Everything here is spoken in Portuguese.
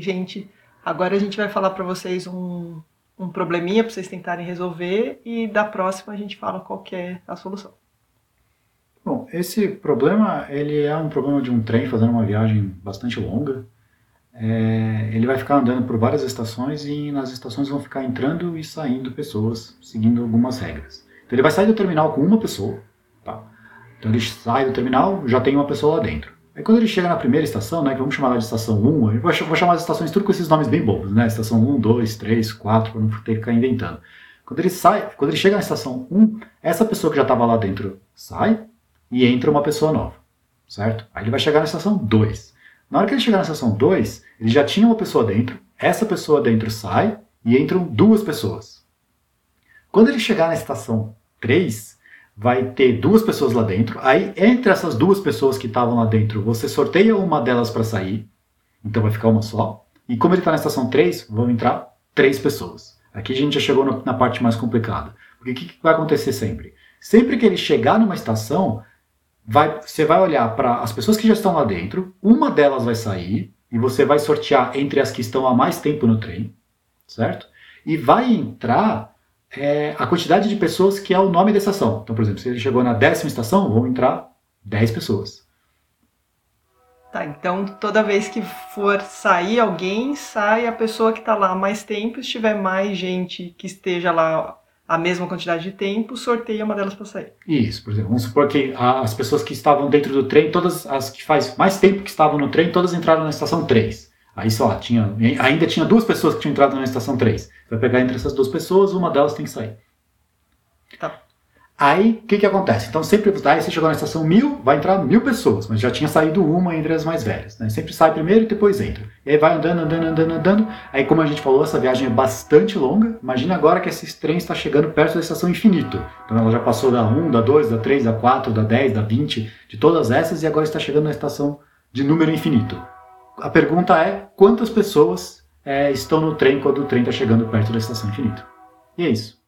Gente. Agora a gente vai falar para vocês um, um probleminha para vocês tentarem resolver e da próxima a gente fala qual é a solução. Bom, esse problema ele é um problema de um trem fazendo uma viagem bastante longa. É, ele vai ficar andando por várias estações e nas estações vão ficar entrando e saindo pessoas, seguindo algumas regras. Então ele vai sair do terminal com uma pessoa, tá? Então ele sai do terminal, já tem uma pessoa lá dentro. Aí quando ele chega na primeira estação, né, que vamos chamar ela de estação 1, eu vou chamar as estações tudo com esses nomes bem bobos, né? Estação 1, 2, 3, 4, para não ter que ficar inventando. Quando ele sai, quando ele chega na estação 1, essa pessoa que já estava lá dentro sai e entra uma pessoa nova, certo? Aí ele vai chegar na estação 2. Na hora que ele chegar na estação 2, ele já tinha uma pessoa dentro, essa pessoa dentro sai e entram duas pessoas. Quando ele chegar na estação 3, vai ter duas pessoas lá dentro. Aí, entre essas duas pessoas que estavam lá dentro, você sorteia uma delas para sair. Então vai ficar uma só. E como ele está na estação 3, vão entrar três pessoas. Aqui a gente já chegou na parte mais complicada. Porque o que, que vai acontecer sempre? Sempre que ele chegar numa estação, vai, você vai olhar para as pessoas que já estão lá dentro, uma delas vai sair, e você vai sortear entre as que estão há mais tempo no trem, certo? E vai entrar é a quantidade de pessoas que é o nome da estação. Então, por exemplo, se ele chegou na décima estação, vão entrar 10 pessoas. Tá, então toda vez que for sair alguém, sai a pessoa que está lá há mais tempo. Se tiver mais gente que esteja lá a mesma quantidade de tempo, sorteia uma delas para sair. Isso, por exemplo, vamos supor que as pessoas que estavam dentro do trem, todas as que faz mais tempo que estavam no trem, todas entraram na estação 3. Aí só, tinha, ainda tinha duas pessoas que tinham entrado na estação 3. Vai pegar entre essas duas pessoas, uma delas tem que sair. Tá. Aí, o que que acontece? Então, sempre, aí você chegou na estação 1000, vai entrar mil pessoas, mas já tinha saído uma entre as mais velhas. Né? Sempre sai primeiro e depois entra. E aí vai andando, andando, andando, andando. Aí, como a gente falou, essa viagem é bastante longa. Imagina agora que esse trem está chegando perto da estação infinito. Então, ela já passou da 1, da 2, da 3, da 4, da 10, da 20, de todas essas, e agora está chegando na estação de número infinito a pergunta é quantas pessoas é, estão no trem quando o trem está chegando perto da estação infinita. E é isso.